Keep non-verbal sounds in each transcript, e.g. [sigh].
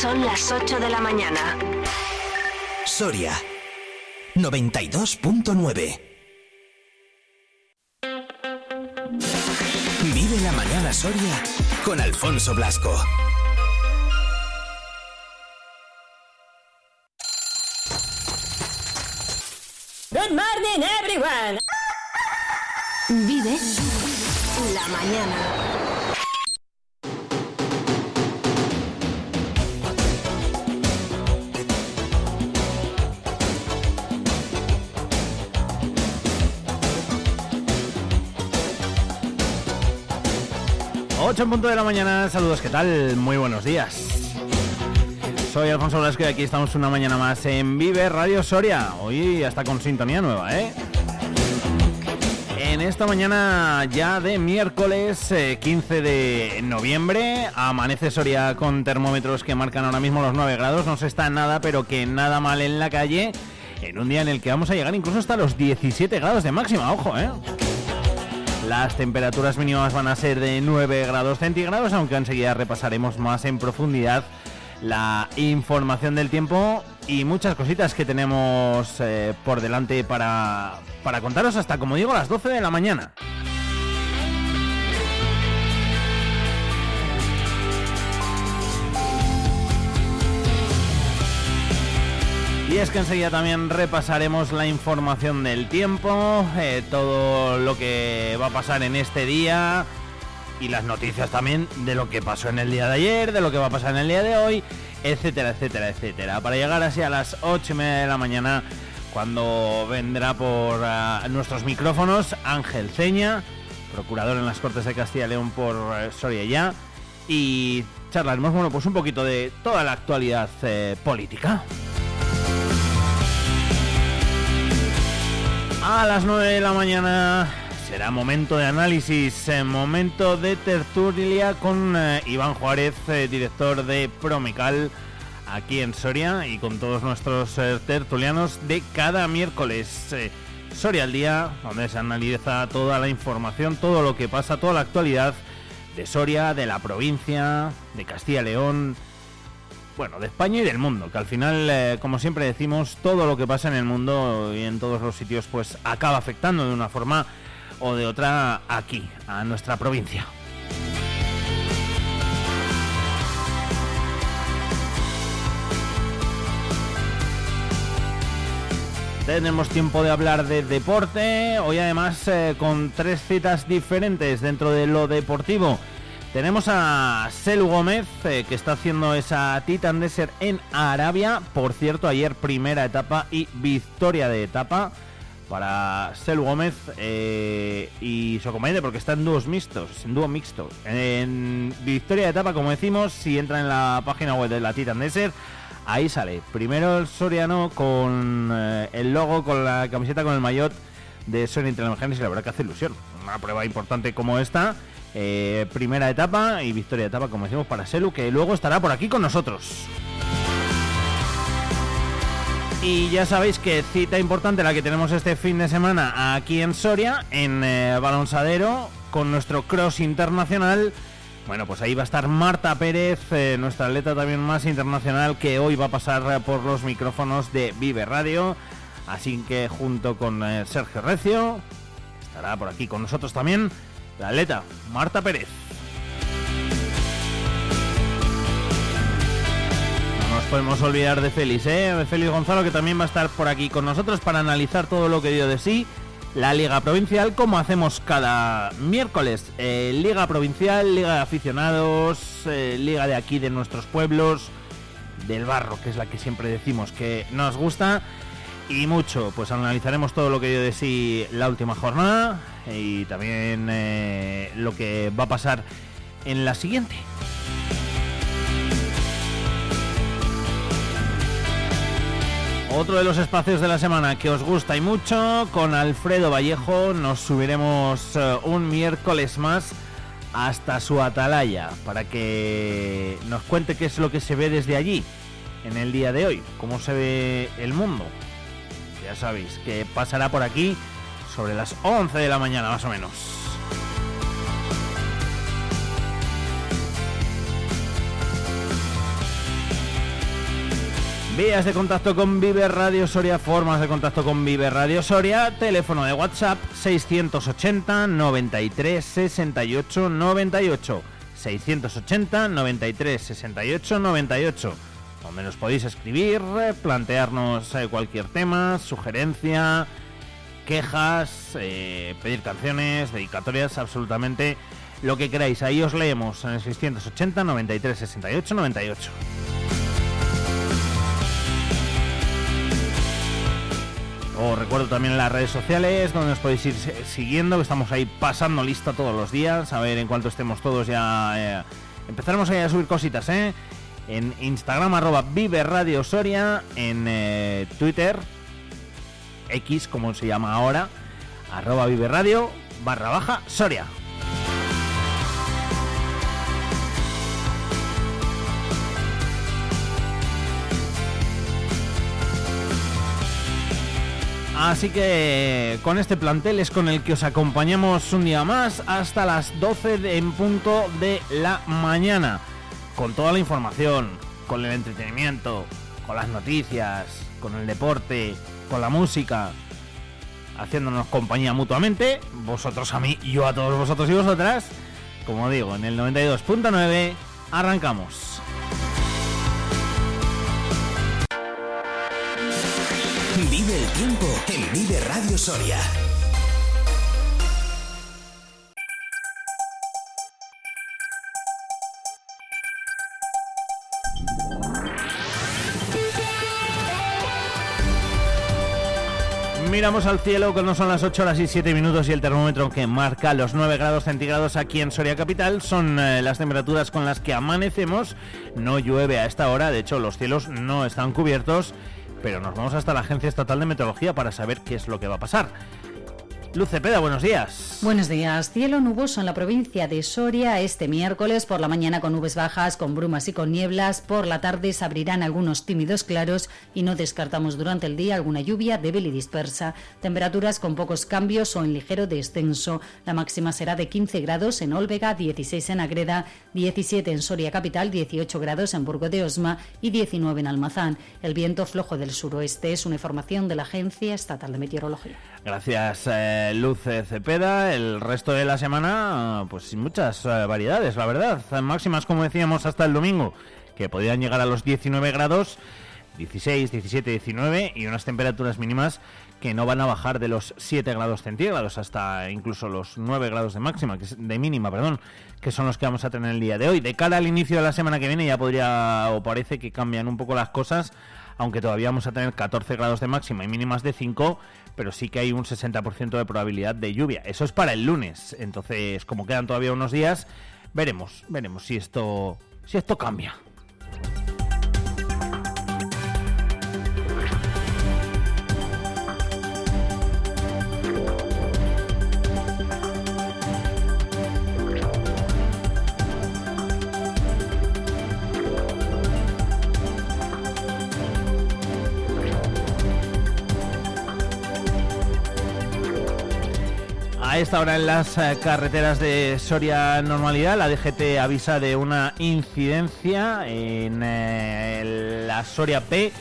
Son las 8 de la mañana. Soria 92.9 Vive la mañana Soria con Alfonso Blasco. Good morning, everyone. Vive la mañana. En punto de la mañana, saludos, ¿qué tal? Muy buenos días. Soy Alfonso Blasco y aquí estamos una mañana más en Vive Radio Soria. Hoy hasta con sintonía nueva, ¿eh? En esta mañana ya de miércoles 15 eh, de noviembre, amanece Soria con termómetros que marcan ahora mismo los 9 grados, no se está nada, pero que nada mal en la calle, en un día en el que vamos a llegar incluso hasta los 17 grados de máxima, ojo, ¿eh? Las temperaturas mínimas van a ser de 9 grados centígrados, aunque enseguida repasaremos más en profundidad la información del tiempo y muchas cositas que tenemos eh, por delante para, para contaros hasta, como digo, las 12 de la mañana. Y es que enseguida también repasaremos la información del tiempo, eh, todo lo que va a pasar en este día, y las noticias también de lo que pasó en el día de ayer, de lo que va a pasar en el día de hoy, etcétera, etcétera, etcétera. Para llegar así a las 8 y media de la mañana, cuando vendrá por ah, nuestros micrófonos Ángel Ceña, procurador en las Cortes de Castilla y León por uh, Soria ya, y charlaremos, bueno, pues un poquito de toda la actualidad eh, política. A las 9 de la mañana Será momento de análisis, eh, momento de tertulia con eh, Iván Juárez, eh, director de Promical, aquí en Soria, y con todos nuestros tertulianos de cada miércoles. Soria al día, donde se analiza toda la información, todo lo que pasa, toda la actualidad de Soria, de la provincia, de Castilla y León, bueno, de España y del mundo, que al final, como siempre decimos, todo lo que pasa en el mundo y en todos los sitios, pues acaba afectando de una forma o de otra aquí, a nuestra provincia. Tenemos tiempo de hablar de deporte, hoy además eh, con tres citas diferentes dentro de lo deportivo. Tenemos a Selu Gómez, eh, que está haciendo esa Titan Desert en Arabia. Por cierto, ayer primera etapa y victoria de etapa para Selu Gómez eh, y su acompañante porque está en dúos mixtos, en dúo mixto. En victoria de etapa, como decimos, si entra en la página web de la Titan Desert, ahí sale. Primero el Soriano con eh, el logo, con la camiseta, con el maillot de Sony Intelligence y la verdad que hace ilusión. Una prueba importante como esta. Eh, primera etapa y victoria de etapa, como decimos, para Selu, que luego estará por aquí con nosotros. Y ya sabéis que cita importante la que tenemos este fin de semana aquí en Soria, en eh, Balonsadero, con nuestro cross internacional. Bueno, pues ahí va a estar Marta Pérez, eh, nuestra atleta también más internacional, que hoy va a pasar por los micrófonos de Vive Radio. Así que junto con eh, Sergio Recio, estará por aquí con nosotros también la atleta Marta Pérez. podemos olvidar de Félix, ¿eh? Félix Gonzalo, que también va a estar por aquí con nosotros para analizar todo lo que dio de sí la Liga Provincial, como hacemos cada miércoles. Eh, Liga Provincial, Liga de Aficionados, eh, Liga de aquí, de nuestros pueblos, del barro, que es la que siempre decimos que nos gusta. Y mucho, pues analizaremos todo lo que dio de la última jornada y también eh, lo que va a pasar en la siguiente. Otro de los espacios de la semana que os gusta y mucho, con Alfredo Vallejo nos subiremos eh, un miércoles más hasta su atalaya para que nos cuente qué es lo que se ve desde allí en el día de hoy, cómo se ve el mundo. Ya sabéis que pasará por aquí sobre las 11 de la mañana más o menos. Vías de contacto con Vive Radio Soria, formas de contacto con Vive Radio Soria, teléfono de WhatsApp 680 93 68 98. 680 93 68 98 donde nos podéis escribir, plantearnos eh, cualquier tema, sugerencia, quejas, eh, pedir canciones, dedicatorias, absolutamente lo que queráis. Ahí os leemos en el 680 93 68 98. Os recuerdo también las redes sociales donde os podéis ir siguiendo, que estamos ahí pasando lista todos los días, a ver en cuanto estemos todos ya... Eh, empezaremos ahí a subir cositas, ¿eh? En Instagram arroba Vive Radio Soria, en eh, Twitter, X como se llama ahora, arroba Vive Radio barra baja Soria. Así que con este plantel es con el que os acompañamos un día más hasta las 12 en punto de la mañana. Con toda la información, con el entretenimiento, con las noticias, con el deporte, con la música, haciéndonos compañía mutuamente, vosotros a mí, yo a todos vosotros y vosotras. Como digo, en el 92.9 arrancamos. Vive el tiempo en Vive Radio Soria. Miramos al cielo que no son las 8 horas y 7 minutos y el termómetro que marca los 9 grados centígrados aquí en Soria Capital son eh, las temperaturas con las que amanecemos. No llueve a esta hora, de hecho los cielos no están cubiertos pero nos vamos hasta la Agencia Estatal de Meteorología para saber qué es lo que va a pasar. Luz Cepeda, buenos días. Buenos días. Cielo nuboso en la provincia de Soria este miércoles por la mañana con nubes bajas, con brumas y con nieblas. Por la tarde se abrirán algunos tímidos claros y no descartamos durante el día alguna lluvia débil y dispersa. Temperaturas con pocos cambios o en ligero descenso. La máxima será de 15 grados en Olvega, 16 en Agreda, 17 en Soria Capital, 18 grados en Burgo de Osma y 19 en Almazán. El viento flojo del suroeste es una información de la Agencia Estatal de Meteorología. Gracias, eh, Luz Cepeda. El resto de la semana, pues sin muchas eh, variedades, la verdad. Máximas, como decíamos, hasta el domingo, que podían llegar a los 19 grados, 16, 17, 19, y unas temperaturas mínimas que no van a bajar de los 7 grados centígrados hasta incluso los 9 grados de máxima, que es de mínima, perdón, que son los que vamos a tener el día de hoy. De cara al inicio de la semana que viene ya podría o parece que cambian un poco las cosas, aunque todavía vamos a tener 14 grados de máxima y mínimas de 5 pero sí que hay un 60% de probabilidad de lluvia. Eso es para el lunes. Entonces, como quedan todavía unos días, veremos, veremos si esto si esto cambia. Esta hora en las eh, carreteras de Soria Normalidad, la DGT avisa de una incidencia en eh, la Soria P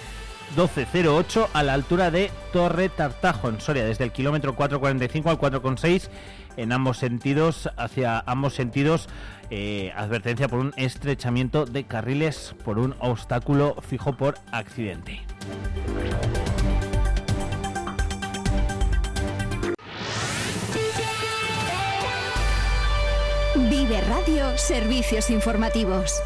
1208 a la altura de Torre Tartajo en Soria, desde el kilómetro 445 al 4,6 en ambos sentidos, hacia ambos sentidos, eh, advertencia por un estrechamiento de carriles por un obstáculo fijo por accidente. Vive Radio Servicios Informativos.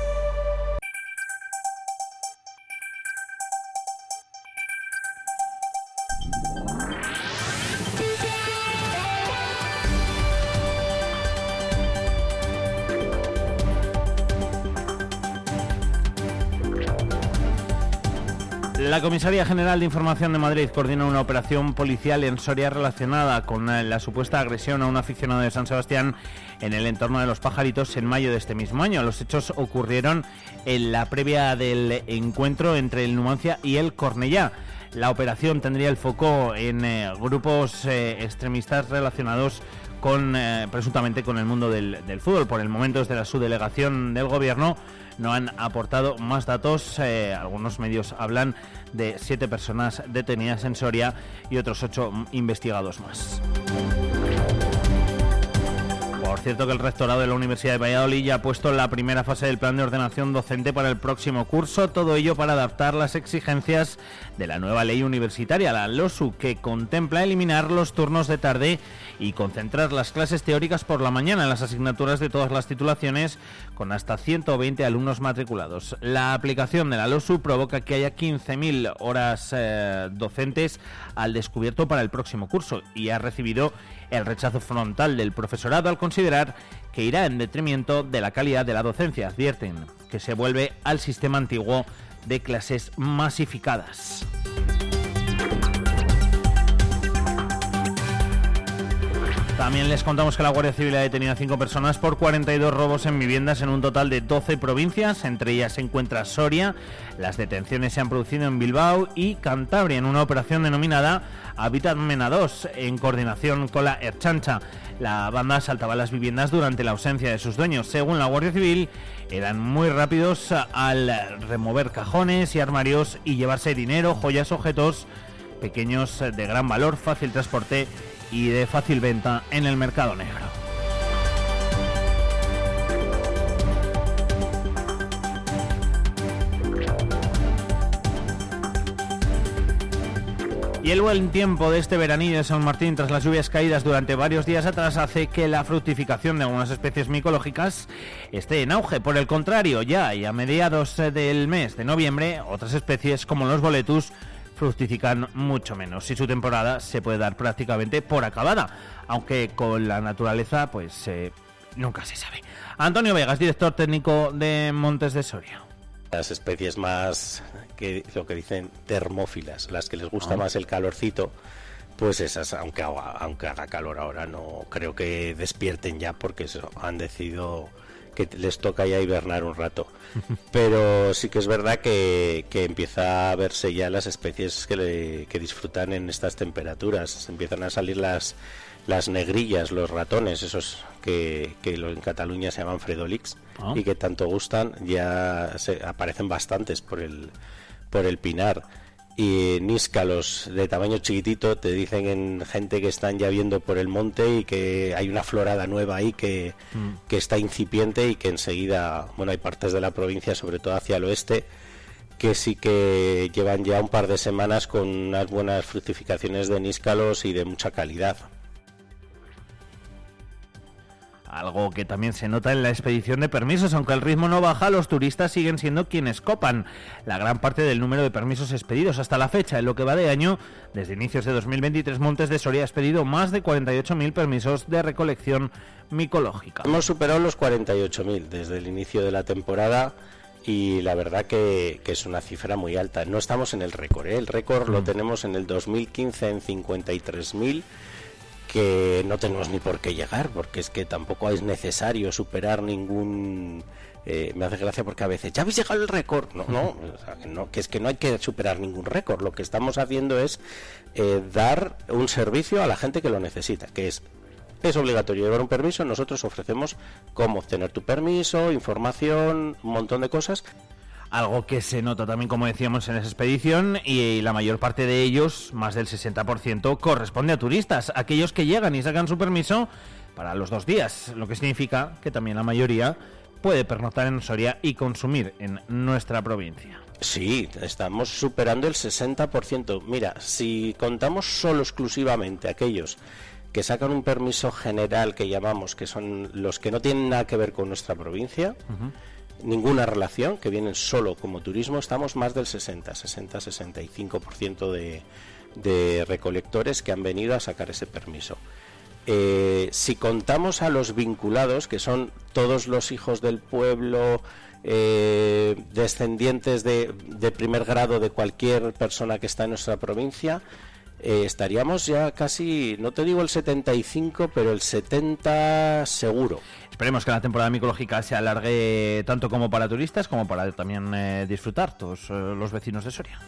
La Comisaría General de Información de Madrid coordina una operación policial en Soria relacionada con eh, la supuesta agresión a un aficionado de San Sebastián en el entorno de los pajaritos en mayo de este mismo año. Los hechos ocurrieron en la previa del encuentro entre el Numancia y el Cornellá. La operación tendría el foco en eh, grupos eh, extremistas relacionados con presuntamente con el mundo del, fútbol. Por el momento, desde la subdelegación del gobierno no han aportado más datos. algunos medios hablan de siete personas detenidas en Soria y otros ocho investigados más. Por cierto que el rectorado de la Universidad de Valladolid ya ha puesto la primera fase del plan de ordenación docente para el próximo curso, todo ello para adaptar las exigencias de la nueva ley universitaria, la LOSU, que contempla eliminar los turnos de tarde y concentrar las clases teóricas por la mañana en las asignaturas de todas las titulaciones con hasta 120 alumnos matriculados. La aplicación de la LOSU provoca que haya 15.000 horas eh, docentes al descubierto para el próximo curso y ha recibido el rechazo frontal del profesorado al considerar que irá en detrimento de la calidad de la docencia. Advierten que se vuelve al sistema antiguo de clases masificadas. También les contamos que la Guardia Civil ha detenido a cinco personas por 42 robos en viviendas en un total de 12 provincias. Entre ellas se encuentra Soria. Las detenciones se han producido en Bilbao y Cantabria en una operación denominada Habitat Mena 2 en coordinación con la Erchancha. La banda asaltaba las viviendas durante la ausencia de sus dueños. Según la Guardia Civil, eran muy rápidos al remover cajones y armarios y llevarse dinero, joyas, objetos pequeños de gran valor, fácil transporte y de fácil venta en el mercado negro. Y el buen tiempo de este veranillo de San Martín tras las lluvias caídas durante varios días atrás hace que la fructificación de algunas especies micológicas esté en auge. Por el contrario, ya y a mediados del mes de noviembre, otras especies como los boletus fructifican mucho menos y su temporada se puede dar prácticamente por acabada, aunque con la naturaleza pues eh, nunca se sabe. Antonio Vegas, director técnico de Montes de Soria. Las especies más que lo que dicen termófilas, las que les gusta ah. más el calorcito, pues esas, aunque aunque haga calor ahora, no creo que despierten ya porque han decidido que les toca ya hibernar un rato. Pero sí que es verdad que, empieza a verse ya las especies que, que disfrutan en estas temperaturas. Empiezan a salir las, las negrillas, los ratones, esos que, que en Cataluña se llaman fredolix ah. y que tanto gustan, ya se, aparecen bastantes por el, por el pinar y níscalos de tamaño chiquitito te dicen en gente que están ya viendo por el monte y que hay una florada nueva ahí que, mm. que está incipiente y que enseguida, bueno, hay partes de la provincia, sobre todo hacia el oeste, que sí que llevan ya un par de semanas con unas buenas fructificaciones de níscalos y de mucha calidad algo que también se nota en la expedición de permisos, aunque el ritmo no baja, los turistas siguen siendo quienes copan la gran parte del número de permisos expedidos hasta la fecha. En lo que va de año, desde inicios de 2023, Montes de Soria ha expedido más de 48.000 permisos de recolección micológica. Hemos superado los 48.000 desde el inicio de la temporada y la verdad que, es una cifra muy alta. No estamos en el récord, ¿eh? el récord lo mm. tenemos en el 2015 en 53.000 que no tenemos ni por qué llegar, porque es que tampoco es necesario superar ningún... Eh, me hace gracia porque a veces, ya habéis llegado al récord. No, no, que es que no hay que superar ningún récord. Lo que estamos haciendo es eh, dar un servicio a la gente que lo necesita, que es es obligatorio llevar un permiso, nosotros ofrecemos cómo obtener tu permiso, información, un montón de cosas algo que se nota también, como decíamos, en esa expedición, y la mayor parte de ellos, más del 60%, corresponde a turistas, aquellos que llegan y sacan su permiso para los dos días, lo que significa que también la mayoría puede pernoctar en Soria y consumir en nuestra provincia. Sí, estamos superando el 60%. Mira, si contamos solo exclusivamente aquellos que sacan un permiso general que llamamos, que son los que no tienen nada que ver con nuestra provincia, ninguna relación, que vienen solo como turismo, estamos más del 60, 60, 65% de, de recolectores que han venido a sacar ese permiso. Eh, si contamos a los vinculados, que son todos los hijos del pueblo, eh, descendientes de, de, primer grado de cualquier persona que está en nuestra provincia, eh, estaríamos ya casi, no te digo el 75, pero el 70 seguro. Esperemos que la temporada micológica se alargue tanto como para turistas como para también eh, disfrutar todos eh, los vecinos de Soria.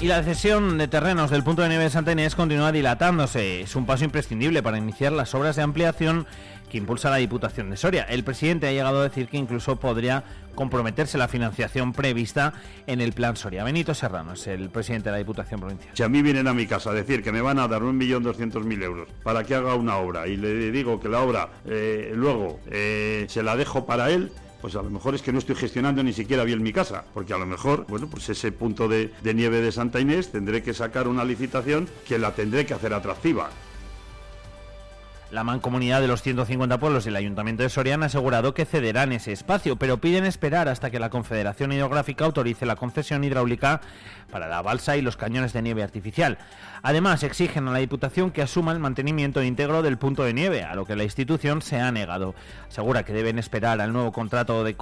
Y la cesión de terrenos del punto de nieve de Santa Inés continúa dilatándose. Es un paso imprescindible para iniciar las obras de ampliación que impulsa la Diputación de Soria. El presidente ha llegado a decir que incluso podría comprometerse la financiación prevista en el Plan Soria. Benito Serrano es el presidente de la Diputación Provincial. Si a mí vienen a mi casa a decir que me van a dar un millón doscientos mil euros para que haga una obra y le digo que la obra eh, luego eh, se la dejo para él, pues a lo mejor es que no estoy gestionando ni siquiera bien mi casa, porque a lo mejor, bueno, pues ese punto de, de nieve de Santa Inés tendré que sacar una licitación que la tendré que hacer atractiva. La mancomunidad de los 150 pueblos y el Ayuntamiento de Soria han asegurado que cederán ese espacio, pero piden esperar hasta que la Confederación Hidrográfica autorice la concesión hidráulica para la balsa y los cañones de nieve artificial. Además, exigen a la Diputación que asuma el mantenimiento íntegro del punto de nieve, a lo que la institución se ha negado. Asegura que deben esperar al nuevo contrato de,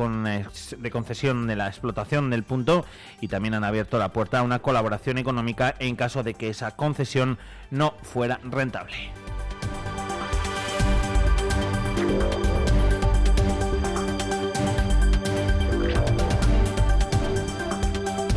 de concesión de la explotación del punto y también han abierto la puerta a una colaboración económica en caso de que esa concesión no fuera rentable.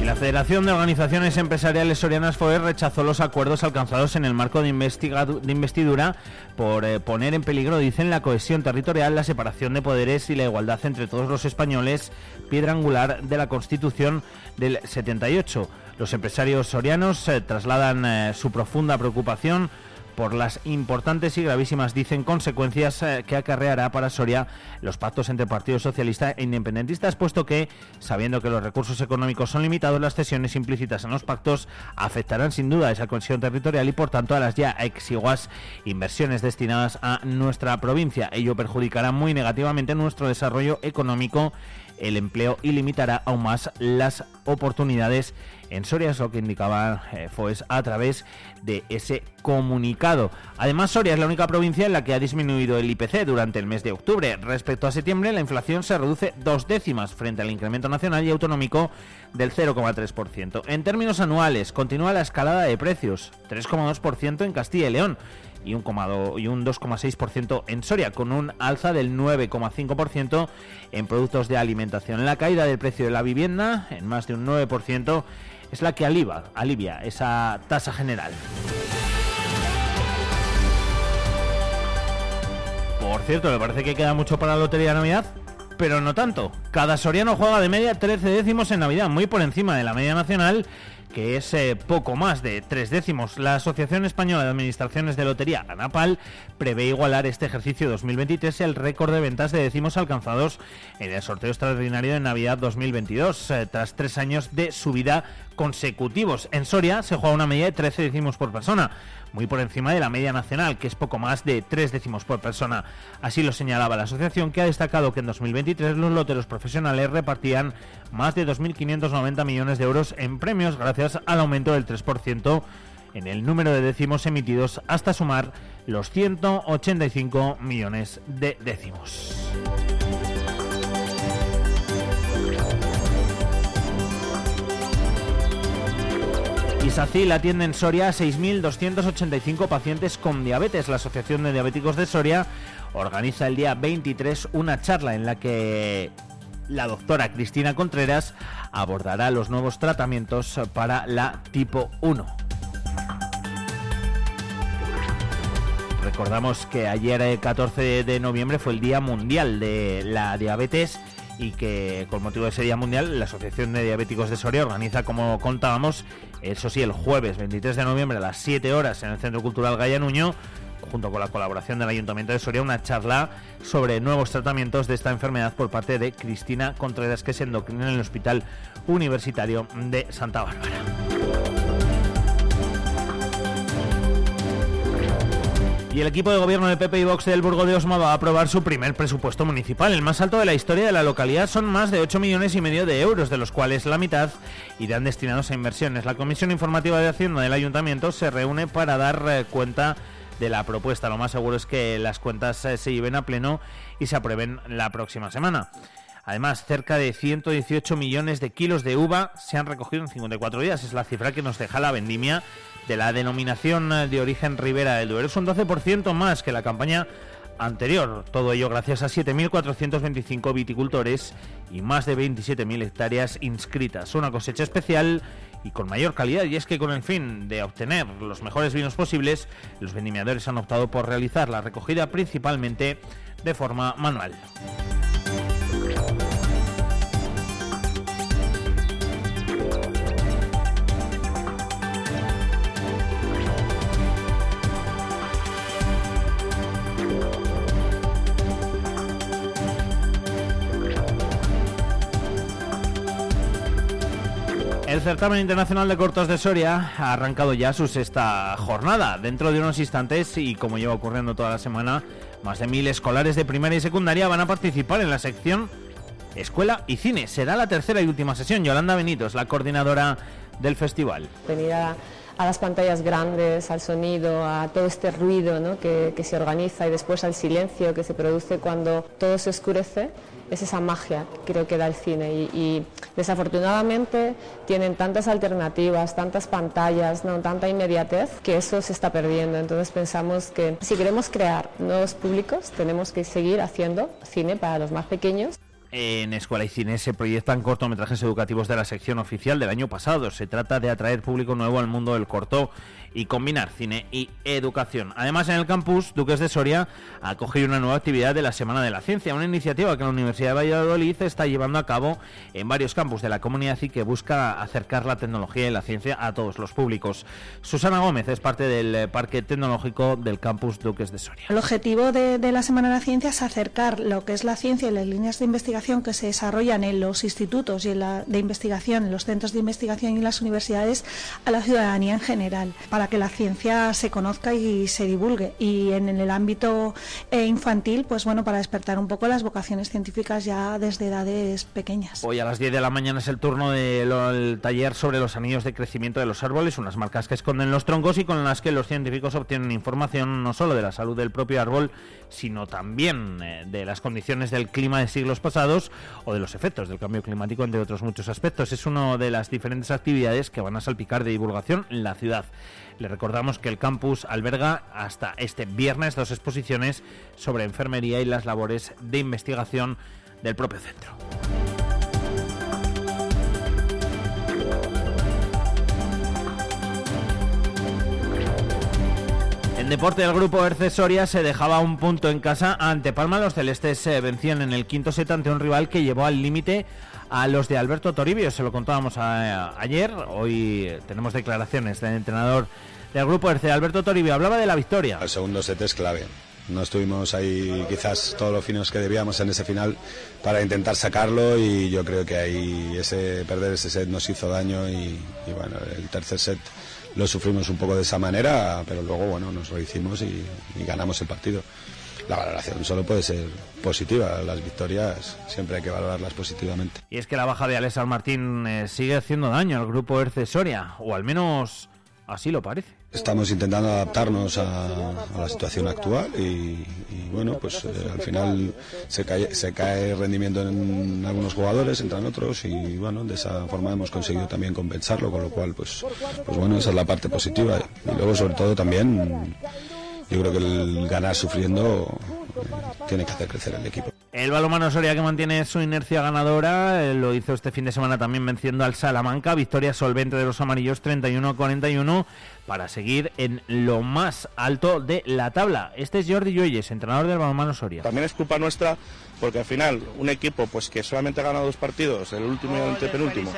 La Federación de Organizaciones Empresariales Sorianas FOE rechazó los acuerdos alcanzados en el marco de, investidura por eh, poner en peligro, dicen, la cohesión territorial, la separación de poderes y la igualdad entre todos los españoles, piedra angular de la Constitución del 78. Los empresarios sorianos eh, trasladan eh, su profunda preocupación por las importantes y gravísimas, dicen, consecuencias eh, que acarreará para Soria los pactos entre Partido Socialista e Independentistas, puesto que, sabiendo que los recursos económicos son limitados, las cesiones implícitas en los pactos afectarán sin duda a esa cohesión territorial y, por tanto, a las ya exiguas inversiones destinadas a nuestra provincia. Ello perjudicará muy negativamente nuestro desarrollo económico, el empleo y limitará aún más las oportunidades en Soria, es lo que indicaba eh, FOES a través de ese comunicado. Además, Soria es la única provincia en la que ha disminuido el IPC durante el mes de octubre. Respecto a septiembre, la inflación se reduce dos décimas frente al incremento nacional y autonómico del 0,3%. En términos anuales, continúa la escalada de precios, 3,2% en Castilla y León y un, y un 2,6% en Soria, con un alza del 9,5% en productos de alimentación. La caída del precio de la vivienda en más de un 9% es la que alivia, alivia esa tasa general. Por cierto, me parece que queda mucho para la Lotería de Navidad, pero no tanto. Cada soriano juega de media 13 décimos en Navidad, muy por encima de la media nacional que es eh, poco más de tres décimos. La Asociación Española de Administraciones de Lotería, ANAPAL, prevé igualar este ejercicio 2023 el récord de ventas de décimos alcanzados en el sorteo extraordinario de Navidad 2022, eh, tras tres años de subida consecutivos. En Soria se juega una media de 13 décimos por persona muy por encima de la media nacional, que es poco más de tres décimos por persona. Así lo señalaba la asociación, que ha destacado que en 2023 los loteros profesionales repartían más de 2.590 millones de euros en premios gracias al aumento del 3% en el número de décimos emitidos hasta sumar los 185 millones de décimos. ISACIL atiende en Soria a 6.285 pacientes con diabetes. La Asociación de Diabéticos de Soria organiza el día 23 una charla en la que la doctora Cristina Contreras abordará los nuevos tratamientos para la tipo 1. Recordamos que ayer, el 14 de noviembre, fue el Día Mundial de la Diabetes y que con motivo de ese Día Mundial la Asociación de Diabéticos de Soria organiza, como contábamos, eso sí, el jueves 23 de noviembre a las 7 horas en el Centro Cultural Gallanuño, junto con la colaboración del Ayuntamiento de Soria, una charla sobre nuevos tratamientos de esta enfermedad por parte de Cristina Contreras, que se endocrina en el Hospital Universitario de Santa Bárbara. Y el equipo de gobierno de Pepe y Vox del Burgo de Osma va a aprobar su primer presupuesto municipal. El más alto de la historia de la localidad son más de 8 millones y medio de euros, de los cuales la mitad irán destinados a inversiones. La Comisión Informativa de Hacienda del Ayuntamiento se reúne para dar eh, cuenta de la propuesta. Lo más seguro es que las cuentas eh, se lleven a pleno y se aprueben la próxima semana. Además, cerca de 118 millones de kilos de uva se han recogido en 54 días. Es la cifra que nos deja la vendimia de la denominación de origen Ribera del Duero. Es un 12% más que la campaña anterior. Todo ello gracias a 7.425 viticultores y más de 27.000 hectáreas inscritas. Una cosecha especial y con mayor calidad. Y es que con el fin de obtener los mejores vinos posibles, los vendimiadores han optado por realizar la recogida principalmente de forma manual. El certamen internacional de cortos de Soria ha arrancado ya su sexta jornada. Dentro de unos instantes, y como lleva ocurriendo toda la semana, más de mil escolares de primaria y secundaria van a participar en la sección Escuela y Cine. Será la tercera y última sesión. Yolanda Benito es la coordinadora del festival. Venir a las pantallas grandes, al sonido, a todo este ruido ¿no? que, se organiza y después al silencio que se produce cuando todo se oscurece es esa magia creo que da el cine y, y, desafortunadamente tienen tantas alternativas, tantas pantallas, ¿no? tanta inmediatez que eso se está perdiendo. Entonces pensamos que si queremos crear nuevos públicos tenemos que seguir haciendo cine para los más pequeños. En Escuela y Cine se proyectan cortometrajes educativos de la sección oficial del año pasado. Se trata de atraer público nuevo al mundo del corto y combinar cine y educación. Además, en el campus Duques de Soria ha una nueva actividad de la Semana de la Ciencia, una iniciativa que la Universidad de Valladolid está llevando a cabo en varios campus de la comunidad y que busca acercar la tecnología y la ciencia a todos los públicos. Susana Gómez es parte del Parque Tecnológico del campus Duques de Soria. El objetivo de, de la Semana de la Ciencia es acercar lo que es la ciencia y las líneas de investigación que se desarrollan en los institutos y en la, de investigación, en los centros de investigación y en las universidades a la ciudadanía en general, para que la ciencia se conozca y se divulgue. Y en, el ámbito eh, infantil, pues bueno, para despertar un poco las vocaciones científicas ya desde edades pequeñas. Hoy a las 10 de la mañana es el turno del taller sobre los anillos de crecimiento de los árboles, unas marcas que esconden los troncos y con las que los científicos obtienen información no solo de la salud del propio árbol, sino también eh, de las condiciones del clima de siglos pasados o de los efectos del cambio climático, entre otros muchos aspectos. Es una de las diferentes actividades que van a salpicar de divulgación en la ciudad. Le recordamos que el campus alberga hasta este viernes dos exposiciones sobre enfermería y las labores de investigación del propio centro. Deporte, el grupo Erce Soria se dejaba un punto en casa ante Palma. Los celestes se vencían en el quinto set ante un rival que llevó al límite a los de Alberto Toribio. Se lo contábamos a, ayer. Hoy tenemos declaraciones del entrenador del grupo Erce, Alberto Toribio. Hablaba de la victoria. El segundo set es clave. No estuvimos ahí quizás todos los finos que debíamos en ese final para intentar sacarlo y yo creo que ahí ese perder ese set nos hizo daño y, y bueno, el tercer set lo sufrimos un poco de esa manera, pero luego bueno, nos lo hicimos y, ganamos el partido. La valoración solo puede ser positiva, las victorias siempre hay que valorarlas positivamente. Y es que la baja de Alessandro Martín eh, sigue haciendo daño al grupo Erce Soria, o al menos así lo parece. Estamos intentando adaptarnos a, a la situación actual y, bueno, pues eh, al final se cae, se cae rendimiento en algunos jugadores, entran otros y bueno, de esa forma hemos conseguido también compensarlo, con lo cual pues, pues bueno, esa es la parte positiva. Y luego sobre todo también yo creo que el ganar sufriendo tiene que hacer crecer el equipo. El balonmano Soria que mantiene su inercia ganadora eh, lo hizo este fin de semana también venciendo al Salamanca, victoria solvente de los amarillos 31-41 para seguir en lo más alto de la tabla. Este es Jordi Lluelles, entrenador del balonmano Soria. También es culpa nuestra porque al final un equipo pues que solamente ha ganado dos partidos, el último y el antepenúltimo,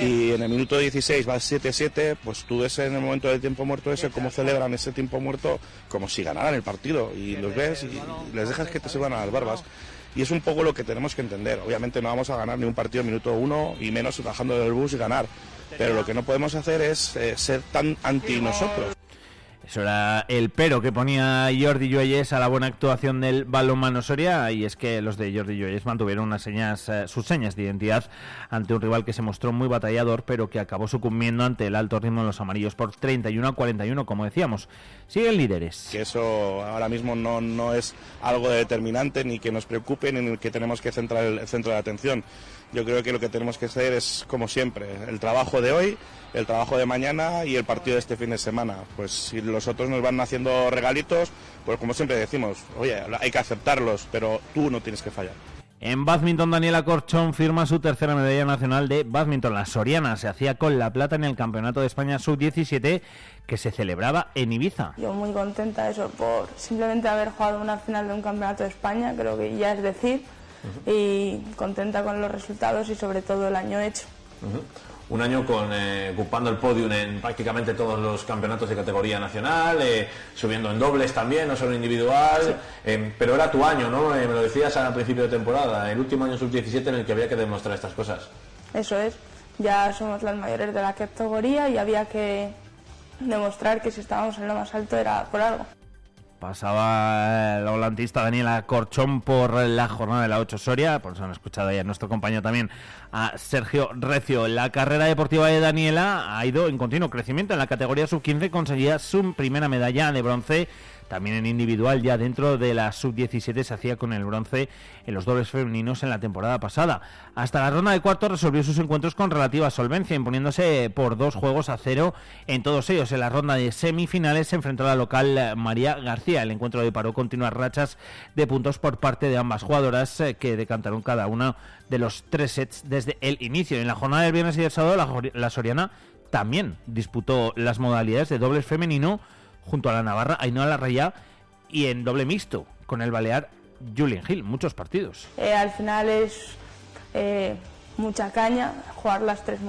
y en el minuto 16 va 7-7, pues tú ves en el momento del tiempo muerto ese cómo celebran ese tiempo muerto como si ganaran el partido y los ves y les dejas que te suban a las barbas. Y es un poco lo que tenemos que entender. Obviamente no vamos a ganar ni un partido minuto uno y menos bajando del bus y ganar. Pero lo que no podemos hacer es eh, ser tan anti nosotros. Eso era el pero que ponía Jordi Lluelles a la buena actuación del balonmano Soria y es que los de Jordi Lluelles mantuvieron unas señas, eh, sus señas de identidad ante un rival que se mostró muy batallador pero que acabó sucumbiendo ante el alto ritmo de los amarillos por 31 a 41 como decíamos. Siguen líderes. Que eso ahora mismo no, no es algo determinante ni que nos preocupe ni en el que tenemos que centrar el centro de atención Yo creo que lo que tenemos que hacer es, como siempre, el trabajo de hoy, el trabajo de mañana y el partido de este fin de semana. Pues si los otros nos van haciendo regalitos, pues como siempre decimos, oye, hay que aceptarlos, pero tú no tienes que fallar. En badminton, Daniela Corchón firma su tercera medalla nacional de badminton. La Soriana se hacía con la plata en el Campeonato de España Sub-17 que se celebraba en Ibiza. Yo muy contenta eso por simplemente haber jugado una final de un Campeonato de España, creo que ya es decir, y contenta con los resultados y sobre todo el año hecho. un año con eh, ocupando el podium en prácticamente todos los campeonatos de categoría nacional, eh, subiendo en dobles también, no solo individual, eh, pero era tu año, ¿no? me lo decías al principio de temporada, el último año sub-17 en el que había que demostrar estas cosas. Eso es, ya somos las mayores de la categoría y había que demostrar que si estábamos en lo más alto era por algo. Pasaba la volantista Daniela Corchón por la jornada de la 8 Soria, por eso han escuchado ahí a nuestro compañero también, a Sergio Recio. La carrera deportiva de Daniela ha ido en continuo crecimiento. En la categoría sub-15 conseguía su primera medalla de bronce también en individual, ya dentro de la sub-17 se hacía con el bronce en los dobles femeninos en la temporada pasada. Hasta la ronda de cuartos resolvió sus encuentros con relativa solvencia, imponiéndose por dos juegos a cero en todos ellos. En la ronda de semifinales se enfrentó a la local María García. El encuentro de paró continuas rachas de puntos por parte de ambas jugadoras eh, que decantaron cada una de los tres sets desde el inicio. En la jornada del viernes y del sábado la, la Soriana también disputó las modalidades de dobles femenino junto a la Navarra Ainhoa Larraya y en doble mixto con el Balear Julian Hill. Muchos partidos. Eh, al final es eh, mucha caña jugar las tres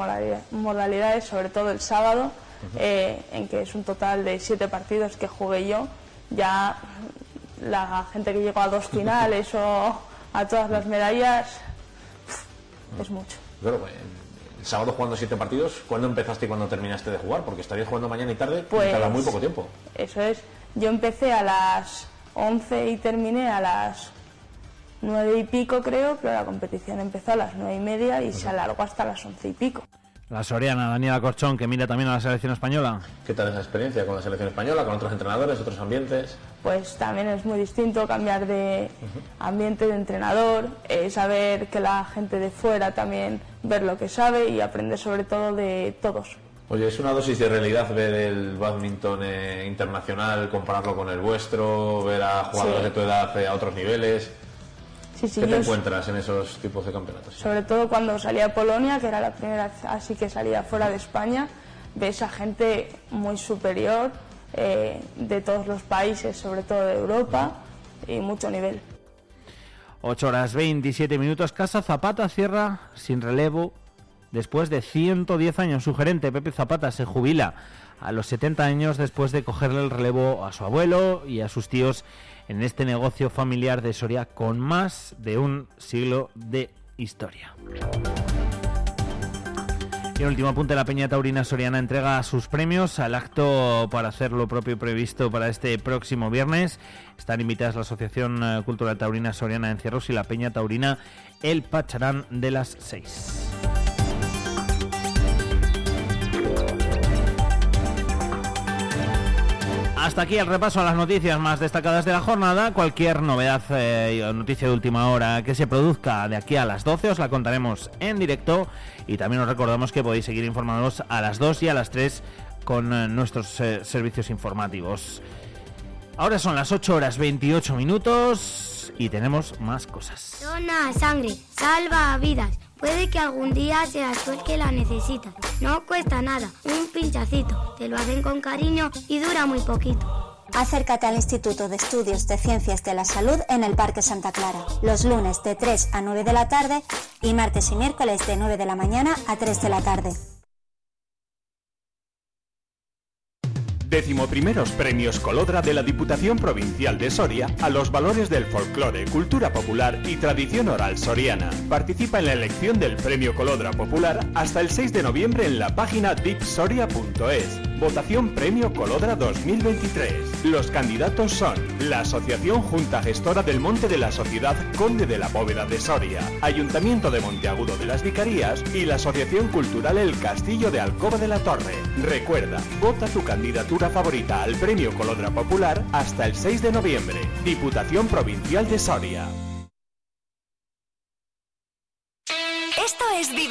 modalidades, sobre todo el sábado, eh, en que es un total de siete partidos que jugué yo. Ya la gente que llegó a dos [laughs] finales o a todas las medallas es mucho. Claro, el sábado jugando siete partidos, ¿cuándo empezaste y cuándo terminaste de jugar? Porque estarías jugando mañana y tarde pues, cada muy poco tiempo. Eso es. Yo empecé a las 11 y terminé a las 9 y pico, creo, pero la competición empezó a las 9 y media y se alargó hasta las 11 y pico. La Soriana, Daniela Corchón, que mira también a la selección española. ¿Qué tal esa experiencia con la selección española, con otros entrenadores, otros ambientes? Pues también es muy distinto cambiar de ambiente de entrenador, eh, saber que la gente de fuera también ver lo que sabe y aprender sobre todo de todos. Oye, es una dosis de realidad ver el badminton eh, internacional, compararlo con el vuestro, ver a jugadores de tu edad eh, a otros niveles. ¿Qué te encuentras en esos tipos de campeonatos? Sobre todo cuando salía a Polonia, que era la primera así que salía fuera de España, ves a gente muy superior eh, de todos los países, sobre todo de Europa, y mucho nivel. 8 horas 27 minutos. Casa Zapata cierra sin relevo después de 110 años. Su gerente, Pepe Zapata, se jubila a los 70 años después de cogerle el relevo a su abuelo y a sus tíos en este negocio familiar de Soria con más de un siglo de historia. Y el último apunte, la Peña Taurina Soriana entrega sus premios al acto para hacer lo propio previsto para este próximo viernes. Están invitadas la Asociación eh, Cultural Taurina Soriana en Cierros y la Peña Taurina El Pacharán de las Seis. Hasta aquí el repaso a las noticias más destacadas de la jornada. Cualquier novedad eh, o noticia de última hora que se produzca de aquí a las 12 os la contaremos en directo y también os recordamos que podéis seguir informándonos a las 2 y a las 3 con eh, nuestros eh, servicios informativos. Ahora son las 8 horas 28 minutos y tenemos más cosas. Dona sangre, salva vidas. Puede que algún día seas tú el que la necesita. No cuesta nada, un pinchacito. Te lo hacen con cariño y dura muy poquito. Acércate al Instituto de Estudios de Ciencias de la Salud en el Parque Santa Clara, los lunes de 3 a 9 de la tarde y martes y miércoles de 9 de la mañana a 3 de la tarde. Decimoprimeros Premios Colodra de la Diputación Provincial de Soria a los valores del folclore, cultura popular y tradición oral soriana. Participa en la elección del Premio Colodra Popular hasta el 6 de noviembre en la página dipsoria.es. Votación Premio Colodra 2023. Los candidatos son la Asociación Junta Gestora del Monte de la Sociedad Conde de la Bóveda de Soria, Ayuntamiento de Monteagudo de las Vicarías y la Asociación Cultural El Castillo de Alcoba de la Torre. Recuerda, vota tu candidatura favorita al Premio Colodra Popular hasta el 6 de noviembre. Diputación Provincial de Soria.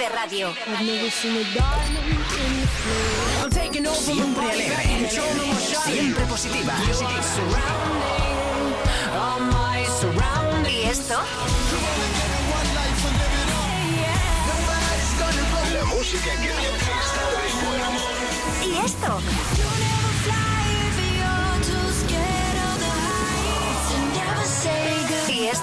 Radio. Siempre alegre. Siempre positiva. ¿Y esto? La música que de. ¿Y esto?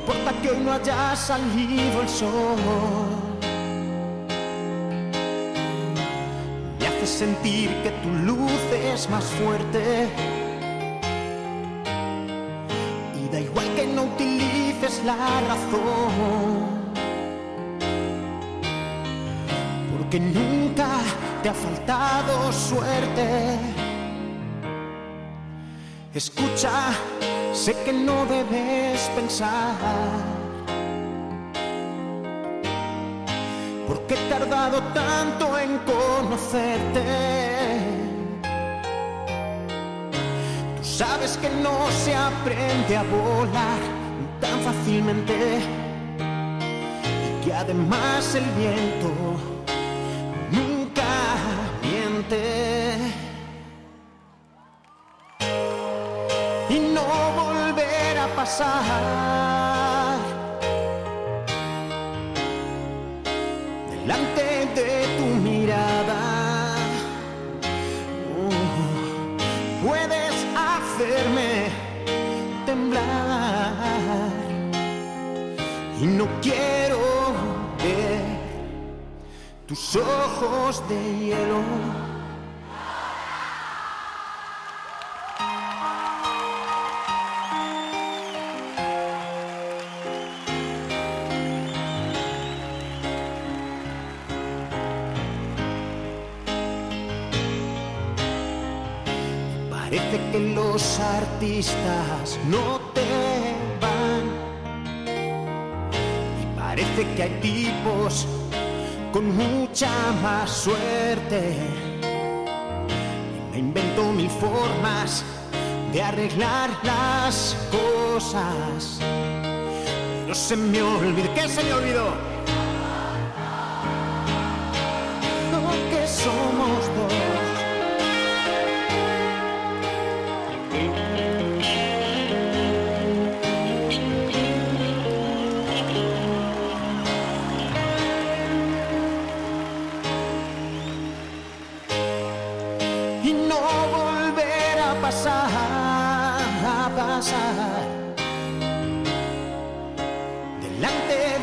Importa que hoy no haya salido el sol. Me hace sentir que tu luz es más fuerte. Y da igual que no utilices la razón. Porque nunca te ha faltado suerte. Escucha, sé que no debes pensar. Porque he tardado tanto en conocerte. Tú sabes que no se aprende a volar tan fácilmente. Y que además el viento pasar delante de tu mirada. Oh, puedes hacerme temblar y no quiero ver tus ojos de hielo. No te van. Y parece que hay tipos con mucha más suerte. Y me invento mil formas de arreglar las cosas. Pero se me olvidó. ¿Qué se me olvidó?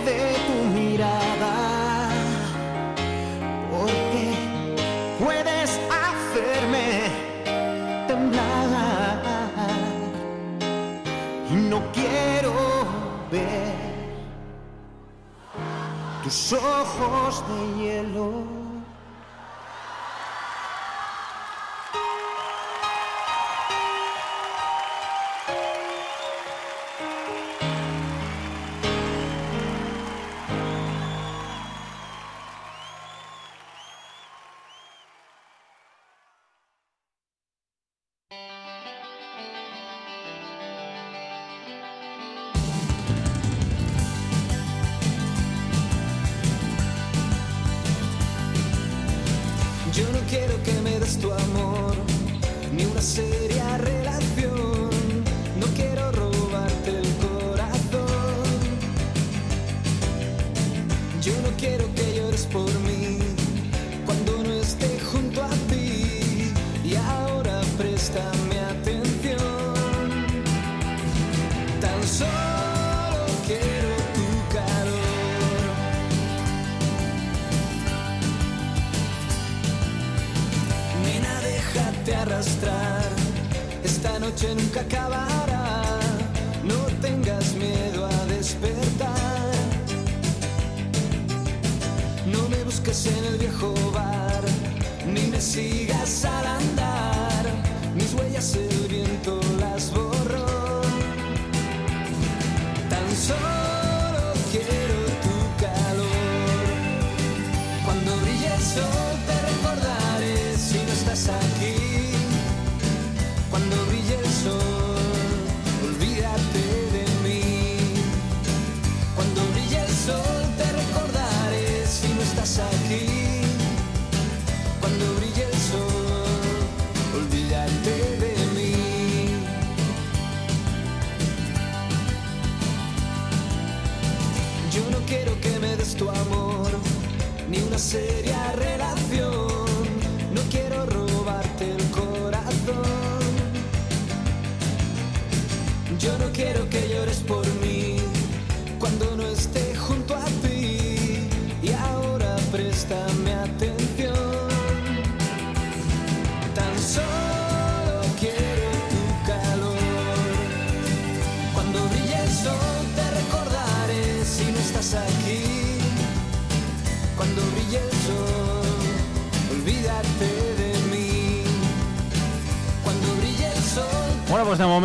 De tu mirada, porque puedes hacerme temblar y no quiero ver tus ojos de hielo.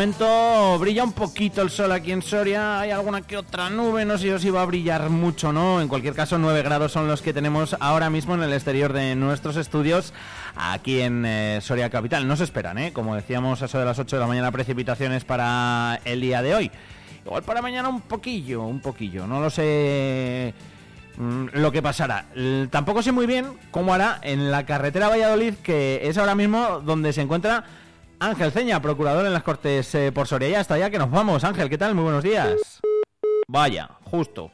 Momento brilla un poquito el sol aquí en Soria. Hay alguna que otra nube, no sé si va a brillar mucho no. En cualquier caso, 9 grados son los que tenemos ahora mismo en el exterior de nuestros estudios aquí en eh, Soria Capital. No se esperan, ¿eh? Como decíamos, eso de las 8 de la mañana, precipitaciones para el día de hoy. Igual para mañana un poquillo, un poquillo. No lo sé mm, lo que pasará. Tampoco sé muy bien cómo hará en la carretera Valladolid, que es ahora mismo donde se encuentra Ángel Ceña, procurador en las Cortes eh, por Soria. Ya está, ya que nos vamos. Ángel, ¿qué tal? Muy buenos días. Vaya, justo.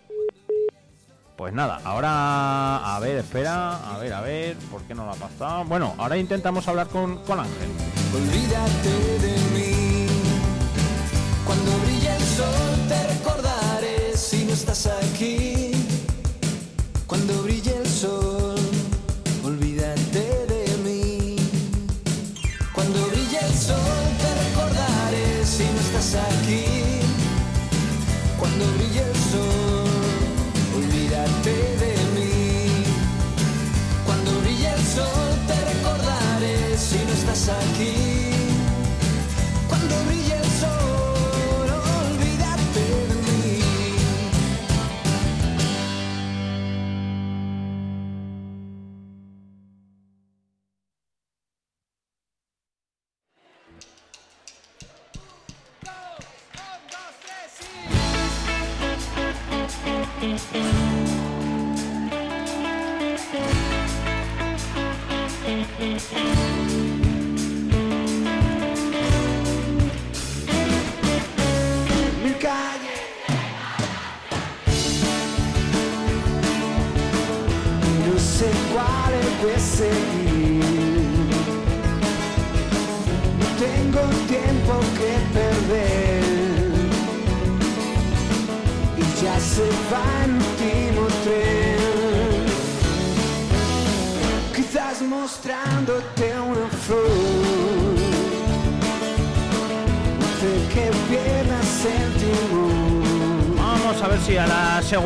Pues nada, ahora... A ver, espera, a ver, a ver, ¿por qué no lo ha pasado? Bueno, ahora intentamos hablar con, con Ángel. Olvídate de mí. Cuando brille el sol te recordaré si no estás aquí.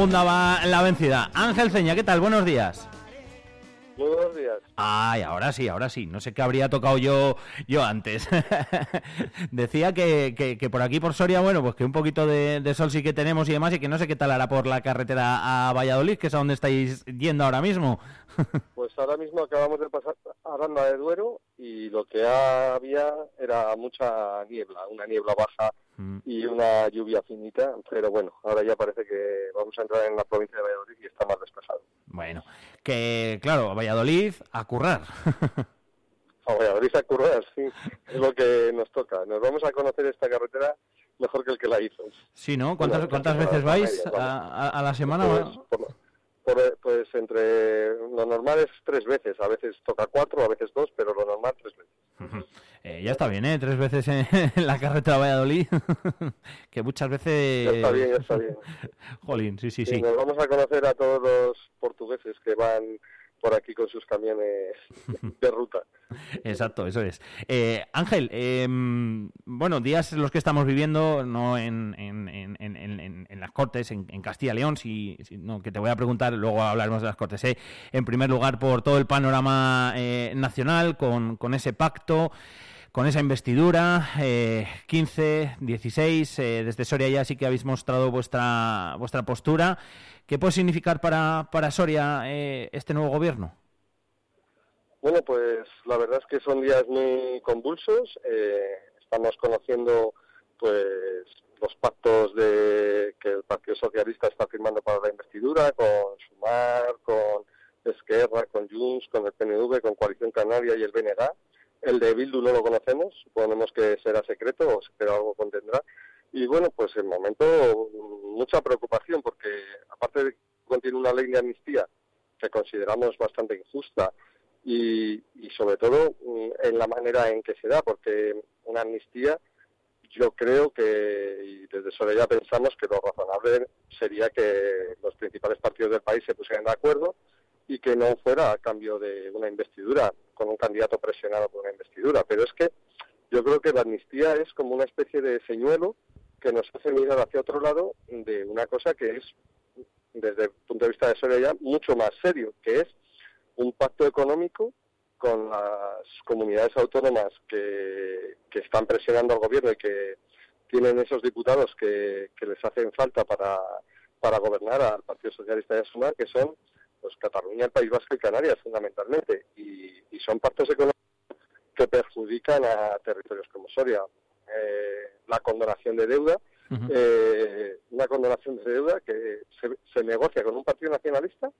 Segunda va la vencida. Ángel Ceña, ¿qué tal? Buenos días. Muy buenos días. Ay, ahora sí, ahora sí. No sé qué habría tocado yo, yo antes. [laughs] Decía que, que- que por aquí, por Soria, bueno, pues que un poquito de, de sol sí que tenemos y demás, y que no sé qué tal hará por la carretera a Valladolid, que es a donde estáis yendo ahora mismo. [laughs] Pues ahora mismo acabamos de pasar Aranda de Duero y lo que había era mucha niebla, una niebla baja y una lluvia finita, pero bueno, ahora ya parece que vamos a entrar en la provincia de Valladolid y está más despejado. Bueno, que claro, Valladolid a currar. [laughs] A Valladolid a currar, sí, es lo que nos toca. Nos vamos a conocer esta carretera mejor que el que la hizo. sí, ¿no? ¿Cuántas, cuántas veces vais a, a- a la semana? Pues, por, Por- pues entre lo normal es tres veces, a veces toca cuatro, a veces dos, pero lo normal tres veces. [laughs] Eh, ya está bien, ¿eh? Tres veces en, [laughs] en la carretera de Valladolid. [laughs] que muchas veces... Ya está bien, ya está bien. Jolín, sí, sí, Y sí. nos vamos a conocer a todos los portugueses que van por aquí con sus camiones [laughs] de ruta. Exacto, eso es. Eh, Ángel, eh, bueno, días los que estamos viviendo, no en, en, en, en, las Cortes, en, Castilla y León, si, si- no, que te voy a preguntar, luego hablaremos de las Cortes. ¿eh? En primer lugar, por todo el panorama eh, nacional, con, con ese pacto, con esa investidura, eh, 15, 16, eh, desde Soria ya sí que habéis mostrado vuestra, vuestra postura. ¿Qué puede significar para, para Soria eh, este nuevo gobierno? Bueno, pues la verdad es que son días muy convulsos. eh, estamos conociendo pues los pactos de que el Partido Socialista está firmando para la investidura con Sumar, con Esquerra, con Junts, con el PNV, con Coalición Canaria y el BNG. El de Bildu no lo conocemos, suponemos que será secreto, o pero algo contendrá. Y bueno, pues en momento mucha preocupación porque aparte de que contiene una ley de amnistía que consideramos bastante injusta y, sobre todo mm, en la manera en que se da, porque una amnistía yo creo que, y desde ya pensamos que lo razonable sería que los principales partidos del país se pusieran de acuerdo y que no fuera a cambio de una investidura, con un candidato presionado por una investidura. Pero es que yo creo que la amnistía es como una especie de señuelo que nos hace mirar hacia otro lado de una cosa que es, desde el punto de vista de Soria ya, mucho más serio, que es un pacto económico con las comunidades autónomas que, que están presionando al gobierno y que tienen esos diputados que, que les hacen falta para, para gobernar al Partido Socialista de Sumar, que son pues Cataluña, el País Vasco y Canarias fundamentalmente. Y, y son pactos económicos que perjudican a territorios como Soria. Eh, la condonación de deuda, eh, una condonación de deuda que se, se negocia con un partido nacionalista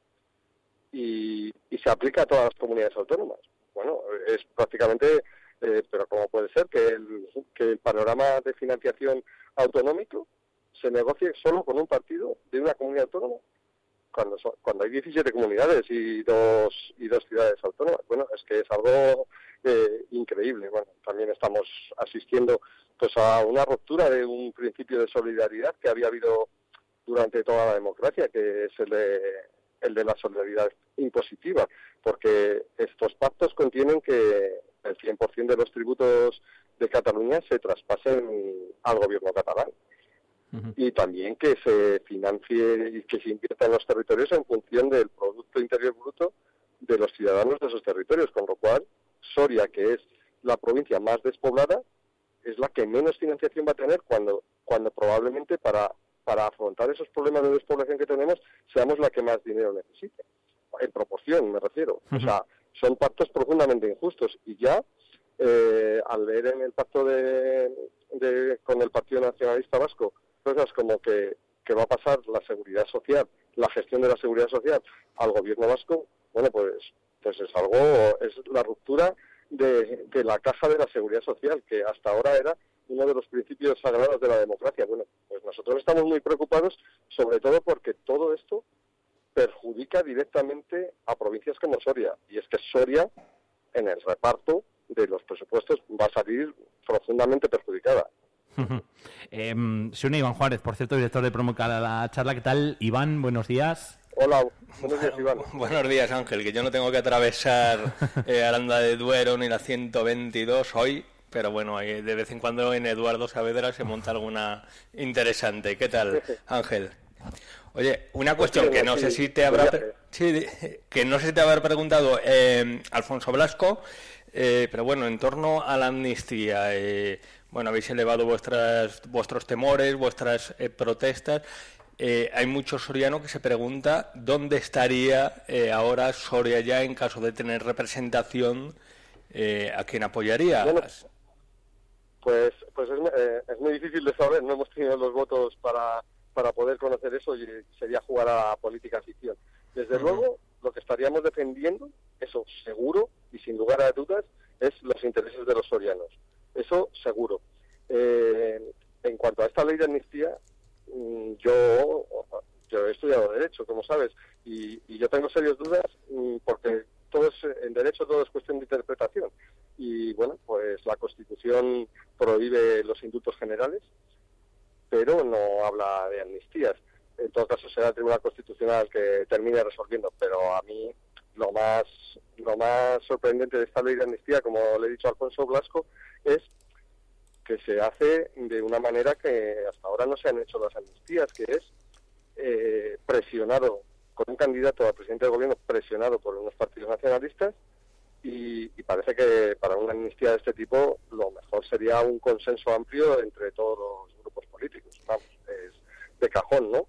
y, y se aplica a todas las comunidades autónomas. Bueno, es prácticamente, eh, pero ¿cómo puede ser que el, que el panorama de financiación autonómico se negocie solo con un partido de una comunidad autónoma? Cuando, son- cuando hay 17 comunidades y dos, y dos ciudades autónomas. Bueno, es que es algo eh, increíble. Bueno, también estamos asistiendo pues a una ruptura de un principio de solidaridad que había habido durante toda la democracia, que es el de, el de la solidaridad impositiva, porque estos pactos contienen que el 100% de los tributos de Cataluña se traspasen al gobierno catalán y también que se financie y que se invierta en los territorios en función del Producto Interior Bruto de los ciudadanos de esos territorios, con lo cual Soria, que es la provincia más despoblada, es la que menos financiación va a tener cuando, cuando probablemente para, para afrontar esos problemas de despoblación que tenemos seamos la que más dinero necesite. En proporción, me refiero. O sea, son pactos profundamente injustos y ya eh, al leer en el pacto de, de- con el Partido Nacionalista Vasco cosas como que, que va a pasar la seguridad social, la gestión de la seguridad social al gobierno vasco, bueno, pues, pues es algo, es la ruptura de, de la caja de la seguridad social, que hasta ahora era uno de los principios sagrados de la democracia. Bueno, pues nosotros estamos muy preocupados, sobre todo porque todo esto perjudica directamente a provincias como Soria. Y es que Soria, en el reparto de los presupuestos, va a salir profundamente perjudicada. Eh, se une Iván Juárez, por cierto, director de Promocar a la charla. ¿Qué tal, Iván? Buenos días. Hola, buenos días, Iván. [laughs] Buenos días, Ángel, que yo no tengo que atravesar [laughs] eh, Aranda de Duero ni la 122 hoy, pero bueno, de vez en cuando en Eduardo Saavedra se monta alguna interesante. ¿Qué tal, [laughs] Ángel? Oye, una cuestión que no sé si te habrá sí, que no sé si te habrá preguntado eh, Alfonso Blasco, eh, pero bueno, en torno a la amnistía, eh, bueno, habéis elevado vuestras vuestros temores, vuestras eh, protestas. Eh, hay mucho soriano que se pregunta dónde estaría eh, ahora Soria ya en caso de tener representación, eh, a quién apoyaría. Bueno, Pues, pues es, eh, es muy difícil de saber, no hemos tenido los votos para, para poder conocer eso y sería jugar a la política ficción. Desde luego, lo que estaríamos defendiendo, eso seguro y sin lugar a dudas, es los intereses de los sorianos. Eso seguro. Eh, en cuanto a esta ley de amnistía, mm, yo he estudiado Derecho, como sabes, y, y yo tengo serias dudas mm, porque todo es, en Derecho todo es cuestión de interpretación. Y bueno, pues la Constitución prohíbe los indultos generales, pero no habla de amnistías. En todo caso será el Tribunal Constitucional que termine resolviendo, pero a mí lo más lo más sorprendente de esta ley de amnistía, como le he dicho a Alfonso Blasco, es que se hace de una manera que hasta ahora no se han hecho las amnistías, que es eh, presionado con un candidato a presidente del gobierno presionado por unos partidos nacionalistas y, y, parece que para una amnistía de este tipo lo mejor sería un consenso amplio entre todos los grupos políticos. Vamos, es de cajón, ¿no?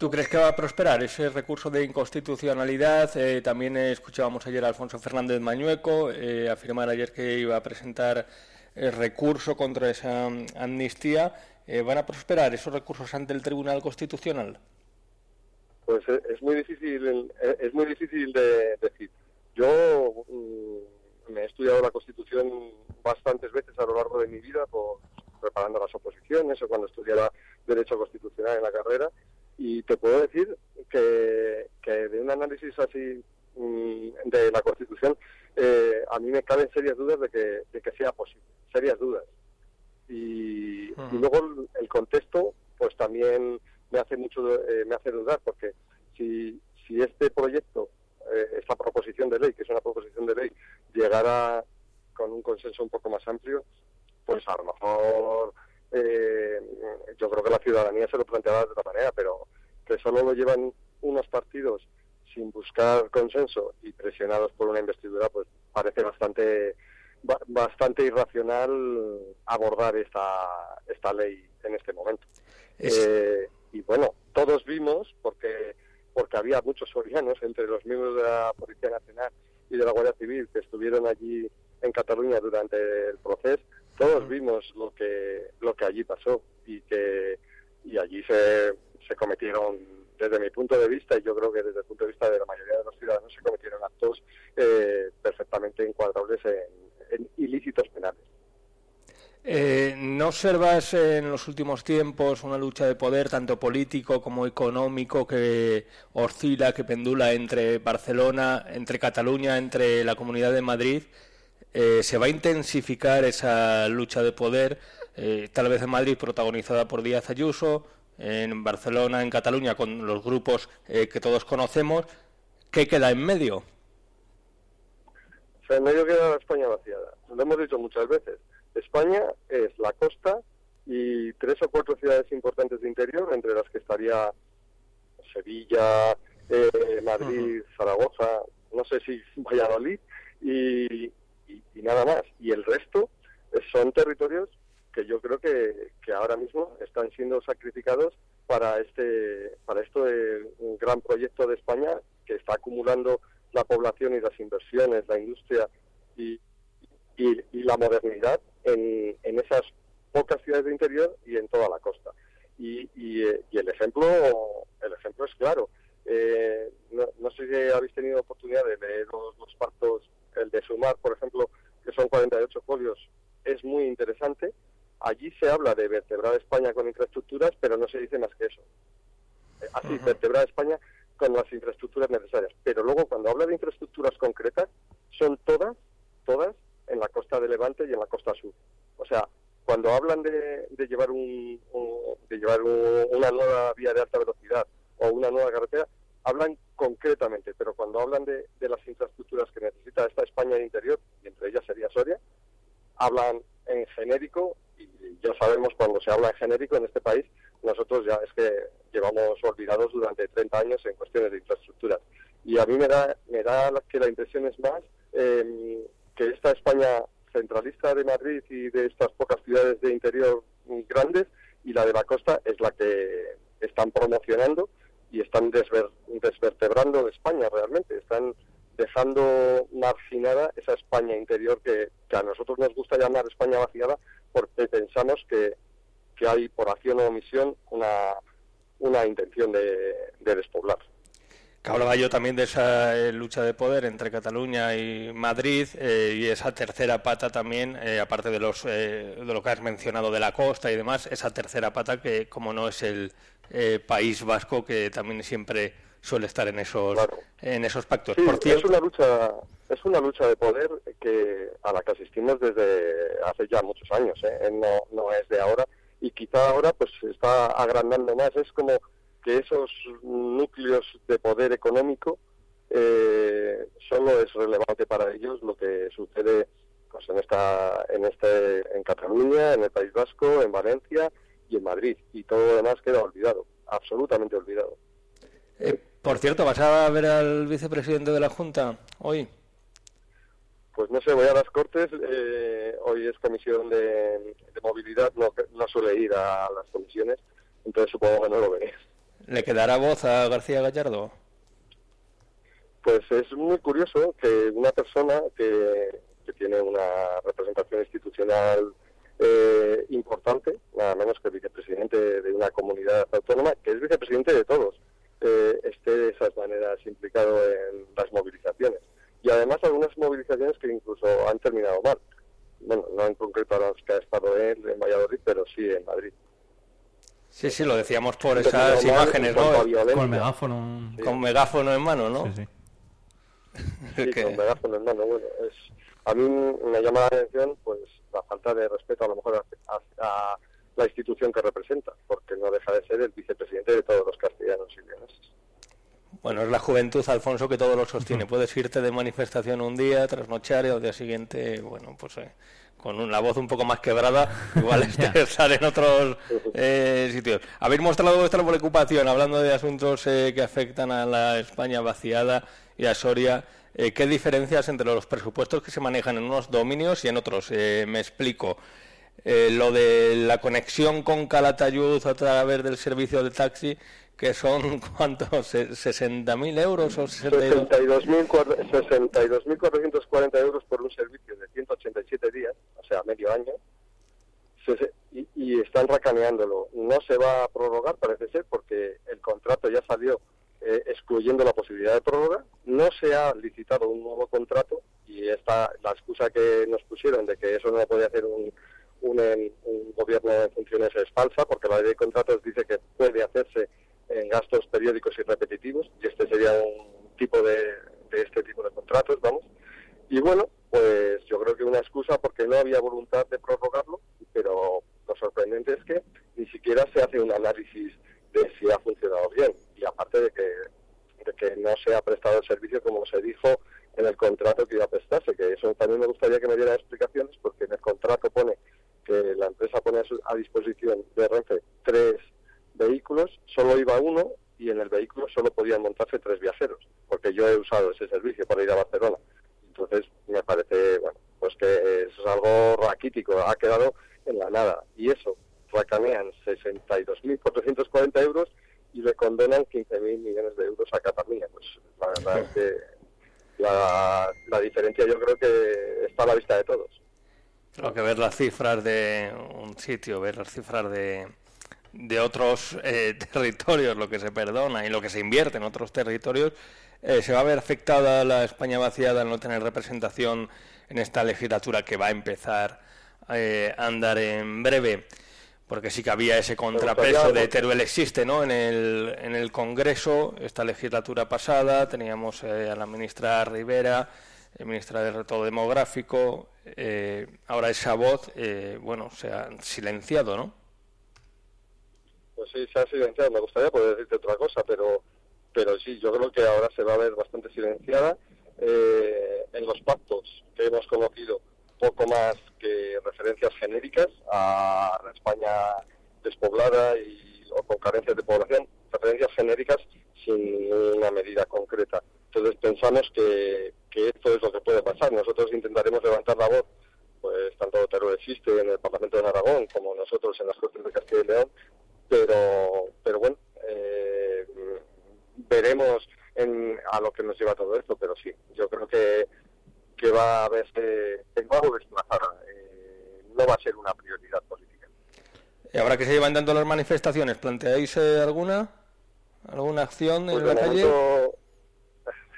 ¿Tú crees que va a prosperar ese recurso de inconstitucionalidad? Eh, también escuchábamos ayer a Alfonso Fernández Mañueco eh, afirmar ayer que iba a presentar el recurso contra esa amnistía. Eh, ¿Van a prosperar esos recursos ante el Tribunal Constitucional? Pues eh, es muy difícil, eh, es muy difícil de decir. Yo mm, me he estudiado la Constitución bastantes veces a lo largo de mi vida, por, preparando las oposiciones o cuando estudiaba Derecho Constitucional en la carrera, y te puedo decir que, que de un análisis así mm, de la Constitución, eh, a mí me caben serias dudas de que, de que sea posible, serias dudas. Y, y luego el, el contexto, pues también me hace mucho eh, me hace dudar porque si si este proyecto eh, esta proposición de ley que es una proposición de ley llegara con un consenso un poco más amplio pues a lo mejor eh, yo creo que la ciudadanía se lo planteaba de otra manera pero que solo lo llevan unos partidos sin buscar consenso y presionados por una investidura pues parece bastante bastante irracional abordar esta esta ley en este momento. Es... eh, y bueno, todos vimos, porque porque había muchos sorianos entre los miembros de la Policía Nacional y de la Guardia Civil que estuvieron allí en Cataluña durante el proceso, todos vimos lo que lo que allí pasó y que y allí se, se cometieron desde mi punto de vista y yo creo que desde el punto de vista de la mayoría de los ciudadanos se cometieron actos eh, perfectamente encuadrables en, en ilícitos penales. Eh, ¿No observas en los últimos tiempos una lucha de poder, tanto político como económico, que oscila, que pendula entre Barcelona, entre Cataluña, entre la Comunidad de Madrid? Eh, ¿Se va a intensificar esa lucha de poder, eh, tal vez en Madrid protagonizada por Díaz Ayuso, en Barcelona, en Cataluña, con los grupos eh, que todos conocemos? ¿Qué queda en medio? O sea, en medio queda la España vaciada. Lo hemos dicho muchas veces España es la costa y tres o cuatro ciudades importantes de interior, entre las que estaría Sevilla, eh, Madrid, uh -huh. Zaragoza, no sé si Valladolid, y, y, nada más. Y el resto son territorios que yo creo que, que ahora mismo están siendo sacrificados para este para esto de un gran proyecto de España que está acumulando la población y las inversiones, la industria y, y, y la modernidad en, en, esas pocas ciudades de interior y en toda la costa. Y, y, y el ejemplo el ejemplo es claro. Eh, no, no, sé si habéis tenido oportunidad de leer los, los partos, el de Sumar, por ejemplo, que son 48 folios, es muy interesante. Allí se habla de vertebrar España con infraestructuras, pero no se dice más que eso. Así, uh -huh. vertebrar España con las infraestructuras necesarias. Pero luego, cuando habla de infraestructuras concretas, son todas, todas en la costa de Levante y en la costa sur. O sea, cuando hablan de, de llevar, un, un de llevar un, una nueva vía de alta velocidad o una nueva carretera, hablan concretamente, pero cuando hablan de, de las infraestructuras que necesita esta España de interior, y entre ellas sería Soria, hablan en genérico, y ya sabemos cuando se habla en genérico en este país, nosotros ya es que llevamos olvidados durante 30 años en cuestiones de infraestructuras. Y a mí me da, me da que la impresión es más eh, que esta España centralista de Madrid y de estas pocas ciudades de interior grandes y la de la costa es la que están promocionando y están desver, desvertebrando de España realmente, están dejando marginada esa España interior que, a nosotros nos gusta llamar España vaciada porque pensamos que, que hay por acción o omisión una, una intención de despoblar. Que hablaba yo también de esa eh, lucha de poder entre Cataluña y Madrid eh, y esa tercera pata también, eh, aparte de, los, de lo que has mencionado de la costa y demás, esa tercera pata que como no es el País Vasco que también siempre suele estar en esos en esos pactos. Por es una lucha es una lucha de poder que a la que asistimos desde hace ya muchos años, no no es de ahora y quizá ahora pues se está agrandando más. Es como que esos núcleos de poder económico eh, solo es relevante para ellos lo que sucede pues en esta en este en Cataluña en el País Vasco en Valencia y en Madrid. Y todo lo demás queda olvidado absolutamente olvidado. Eh, por cierto vas a ver al vicepresidente de la Junta hoy pues no sé voy a las cortes. Eh, hoy es comisión de, movilidad no no suele ir a las comisiones entonces supongo que no lo veré ¿Le quedará voz a García Gallardo? Pues es muy curioso que una persona que, tiene una representación institucional eh, importante, nada menos que vicepresidente de una comunidad autónoma, que es vicepresidente de todos, eh, esté de esas maneras implicado en las movilizaciones. Y además algunas movilizaciones que incluso han terminado mal. Bueno, no en concreto a las que ha estado él en Valladolid, pero sí en Madrid. Sí, sí, lo decíamos por esas imágenes, ¿no? Con megáfono. Con megáfono en mano, ¿no? Sí, sí. [laughs] con megáfono en mano, bueno, es, a mí me llama la atención pues la falta de respeto a lo mejor a, la institución que representa, porque no deja de ser el vicepresidente de todos los castellanos y leoneses. Bueno, es la juventud, Alfonso, que todo lo sostiene. Puedes irte de manifestación un día, trasnochar y al día siguiente, bueno, pues eh, con una voz un poco más quebrada, [laughs] igual [laughs] estar en otros eh, sitios. Habéis mostrado vuestra preocupación hablando de asuntos eh, que afectan a la España vaciada y a Soria. Eh, ¿Qué diferencias entre los presupuestos que se manejan en unos dominios y en otros? me explico. lo de la conexión con Calatayud a través del servicio de taxi que son [laughs] cuántos, 60.000 euros o 62.440 euros por un servicio de 187 días, o sea, medio año, y, están racaneándolo. No se va a prorrogar, parece ser, porque el contrato ya salió eh, excluyendo la posibilidad de prórroga. No se ha licitado un nuevo contrato y esta, la excusa que nos pusieron de que eso no lo podía hacer un, un, un gobierno en funciones es falsa, porque la ley de contratos dice que puede hacerse en gastos periódicos y repetitivos, y este sería un tipo de, este tipo de contratos, vamos. Y bueno, pues yo creo que una excusa porque no había voluntad de prorrogarlo, pero lo sorprendente es que ni siquiera se hace un análisis de si ha funcionado bien, y aparte de que, de que no se ha prestado el servicio como se dijo en el contrato que iba a prestarse, que eso también me gustaría que me diera explicaciones, porque en el contrato pone que la empresa pone a disposición de Renfe tres vehículos solo iba uno y en el vehículo solo podían montarse tres viajeros, porque yo he usado ese servicio para ir a Barcelona. Entonces me parece, bueno, pues que eso es algo raquítico, ha quedado en la nada. Y eso, racanean 62.440 euros y le condenan 15.000 millones de euros a Cataluña. Pues la verdad es que la, la diferencia yo creo que está a la vista de todos. Creo que ver las cifras de un sitio, ver las cifras de, de otros eh, [laughs] territorios, lo que se perdona y lo que se invierte en otros territorios, eh, se va a ver afectada la España vaciada al no tener representación en esta legislatura que va a empezar eh, a andar en breve, porque sí que había ese contrapeso de Teruel existe, ¿no? En el, en el Congreso, esta legislatura pasada, teníamos a la ministra Rivera, ministra de Reto Demográfico, ahora esa voz, bueno, se ha silenciado, ¿no? Pues sí, se ha silenciado. Me gustaría poder decirte otra cosa, pero, pero sí, yo creo que ahora se va a ver bastante silenciada. Eh, en los pactos que hemos conocido, poco más que referencias genéricas a la España despoblada y, o con carencias de población, referencias genéricas sin una medida concreta. Entonces pensamos que, esto es lo que puede pasar. Nosotros intentaremos levantar la voz pues tanto Teruel existe en el Parlamento de Aragón como nosotros en las Cortes de Castilla y León pero, pero bueno, eh, veremos en, a lo que nos lleva todo esto, pero sí, yo creo que, que va a verse en algo desplazada, eh, no va a ser una prioridad política. ¿Y ahora que se llevan dando las manifestaciones, planteáis eh, alguna? ¿Alguna acción en pues la calle?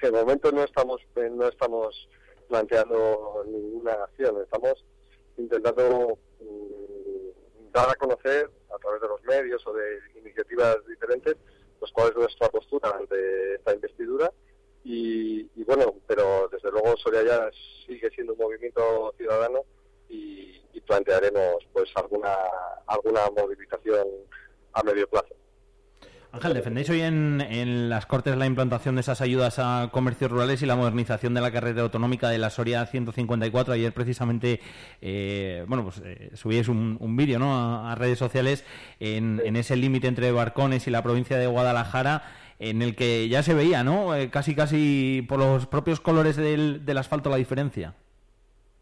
de momento no estamos eh, no estamos planteando ninguna acción, estamos intentando mm, dar a conocer a través de los medios o de iniciativas diferentes pues cuál es nuestra postura ante esta investidura y, y bueno, pero desde luego Soria ya sigue siendo un movimiento ciudadano y, y plantearemos pues alguna alguna movilización a medio plazo. Ángel, defendéis hoy en, en, las Cortes la implantación de esas ayudas a comercios rurales y la modernización de la carrera autonómica de la Soria 154. Ayer precisamente, eh, bueno, pues eh, subíais un, un vídeo ¿no? a, a, redes sociales en, en ese límite entre Barcones y la provincia de Guadalajara en el que ya se veía, ¿no? Eh, casi, casi por los propios colores del, del asfalto la diferencia.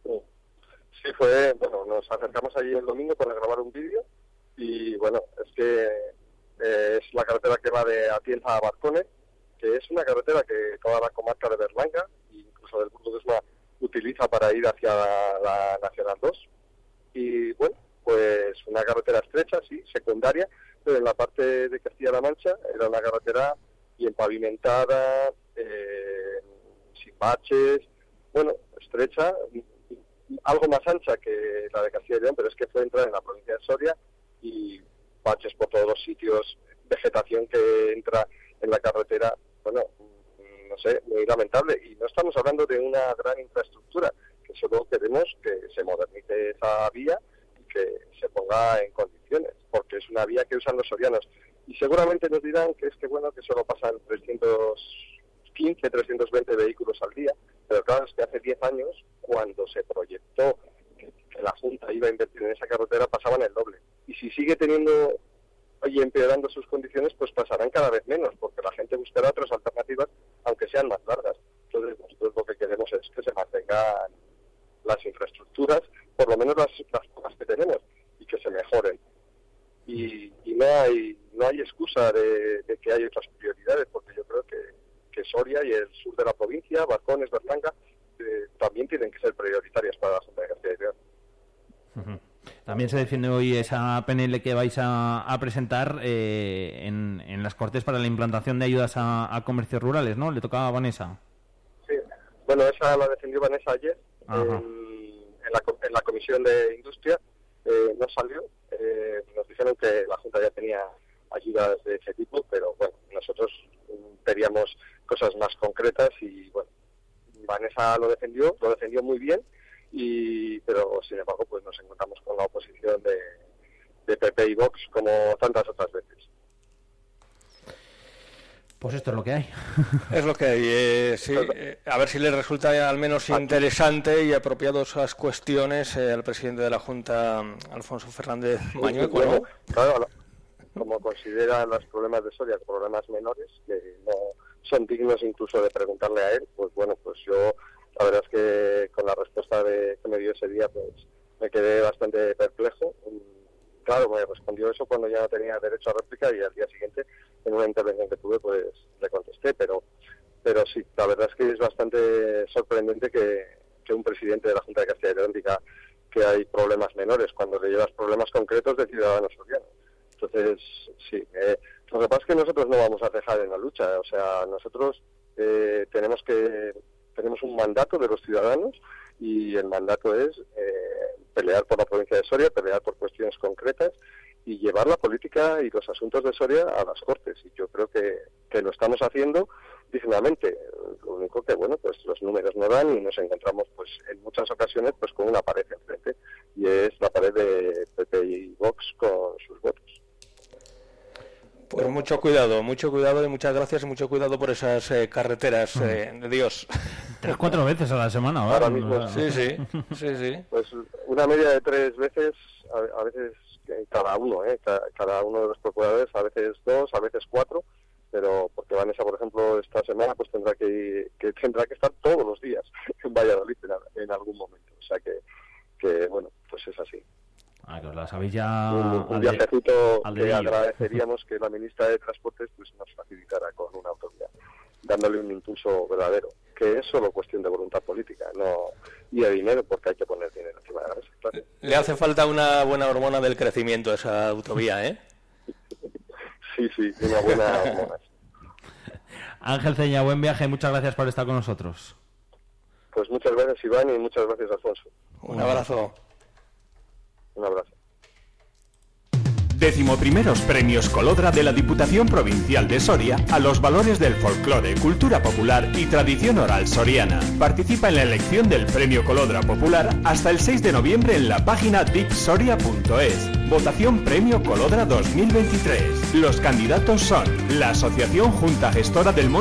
Sí, fue, bueno, nos acercamos allí el domingo para grabar un vídeo y bueno, es que eh, es la carretera que va de Atienza a Barcones, que es una carretera que toda la comarca de Berlanga, incluso del Burgo de utiliza para ir hacia la, la, Nacional 2. Y bueno, pues una carretera estrecha, sí, secundaria, pero en la parte de Castilla-La Mancha era una carretera bien pavimentada, eh, sin baches, bueno, estrecha, algo más ancha que la de Castilla y León, pero es que fue entrar en la provincia de Soria y baches por todos los sitios, vegetación que entra en la carretera, bueno, no sé, muy lamentable. Y no estamos hablando de una gran infraestructura, que solo queremos que se modernice esa vía y que se ponga en condiciones, porque es una vía que usan los sorianos. Y seguramente nos dirán que es que, bueno, que solo pasan 315, 320 vehículos al día, pero claro, es que hace 10 años, cuando se proyectó la Junta iba a invertir en esa carretera, pasaban el doble y si sigue teniendo y empeorando sus condiciones, pues pasarán cada vez menos, porque la gente buscará otras alternativas, aunque sean más largas. Entonces, nosotros lo que queremos es que se mantengan las infraestructuras, por lo menos las, las pocas que tenemos, y que se mejoren. Y, y no hay no hay excusa de, que hay otras prioridades, porque yo creo que, que Soria y el sur de la provincia, Barcones, Berlanga, eh, también tienen que ser prioritarias para la Junta de Castilla y León. Uh -huh. También se defiende hoy esa PNL que vais a, a presentar eh, en, en, las Cortes para la implantación de ayudas a, a, comercios rurales, ¿no? Le tocaba a Vanessa. Sí, bueno, esa la defendió Vanessa ayer en, en, la, en, la, Comisión de Industria. Eh, no salió. Eh, nos dijeron que la Junta ya tenía ayudas de ese tipo, pero bueno, nosotros queríamos cosas más concretas y bueno, Vanessa lo defendió, lo defendió muy bien y pero sin embargo pues nos encontramos con la oposición de, de PP y Vox como tantas otras veces. Pues esto es lo que hay. [laughs] Es lo que hay. Eh, sí, eh, a ver si le resulta al menos interesante y apropiado esas cuestiones eh, al presidente de la Junta, Alfonso Fernández Mañueco. Claro, como considera los problemas de Soria problemas menores, que no son dignos incluso de preguntarle a él, pues bueno, pues yo la verdad es que con la respuesta de, que me dio ese día, pues me quedé bastante perplejo. Claro, me respondió eso cuando ya no tenía derecho a réplica y al día siguiente, en una intervención que tuve, pues le contesté. Pero, pero sí, la verdad es que es bastante sorprendente que, que un presidente de la Junta de Castilla y León diga que hay problemas menores cuando le llevas problemas concretos de ciudadanos. Entonces, sí, eh, lo que pasa es que nosotros no vamos a dejar en la lucha. O sea, nosotros eh, tenemos que tenemos un mandato de los ciudadanos y el mandato es eh, pelear por la provincia de Soria, pelear por cuestiones concretas y llevar la política y los asuntos de Soria a las Cortes. Y yo creo que, que lo estamos haciendo dignamente. Lo único que, bueno, pues los números no dan y nos encontramos, pues en muchas ocasiones, pues con una pared enfrente. Y es la pared de PP y Vox con sus votos. Pues mucho cuidado, mucho cuidado y muchas gracias y mucho cuidado por esas eh, carreteras eh, de Dios. Tres, cuatro veces a la semana, ¿vale? Ahora mismo. Sí, sí, [laughs] sí, sí. Pues una media de tres veces, a, a veces cada uno, ¿eh? Cada, cada, uno de los procuradores, a veces dos, a veces cuatro, pero porque Vanessa, por ejemplo, esta semana pues tendrá que, que tendrá que estar todos los días [laughs] en Valladolid en, en algún momento. O sea que, que, bueno, pues es así. Ah, que os la sabéis ya un, un viajecito que agradeceríamos que la [laughs] ministra de Transportes pues nos facilitara con una autovía, dándole un impulso verdadero, que es solo cuestión de voluntad política, no y de dinero, porque hay que poner dinero encima de la mesa. Claro. Le hace falta una buena hormona del crecimiento a esa autovía, ¿eh? [laughs] sí, sí, una buena hormona. [laughs] Ángel Ceña, buen viaje, muchas gracias por estar con nosotros. Pues muchas gracias Iván y muchas gracias Alfonso. Un abrazo. Un abrazo. Premios Colodra de la Diputación Provincial de Soria a los valores del folclore, cultura popular y tradición oral soriana. Participa en la elección del Premio Colodra Popular hasta el 6 de noviembre en la página dipsoria.es. Votación Premio Colodra 2023. Los candidatos son la Asociación Junta Gestora del Monte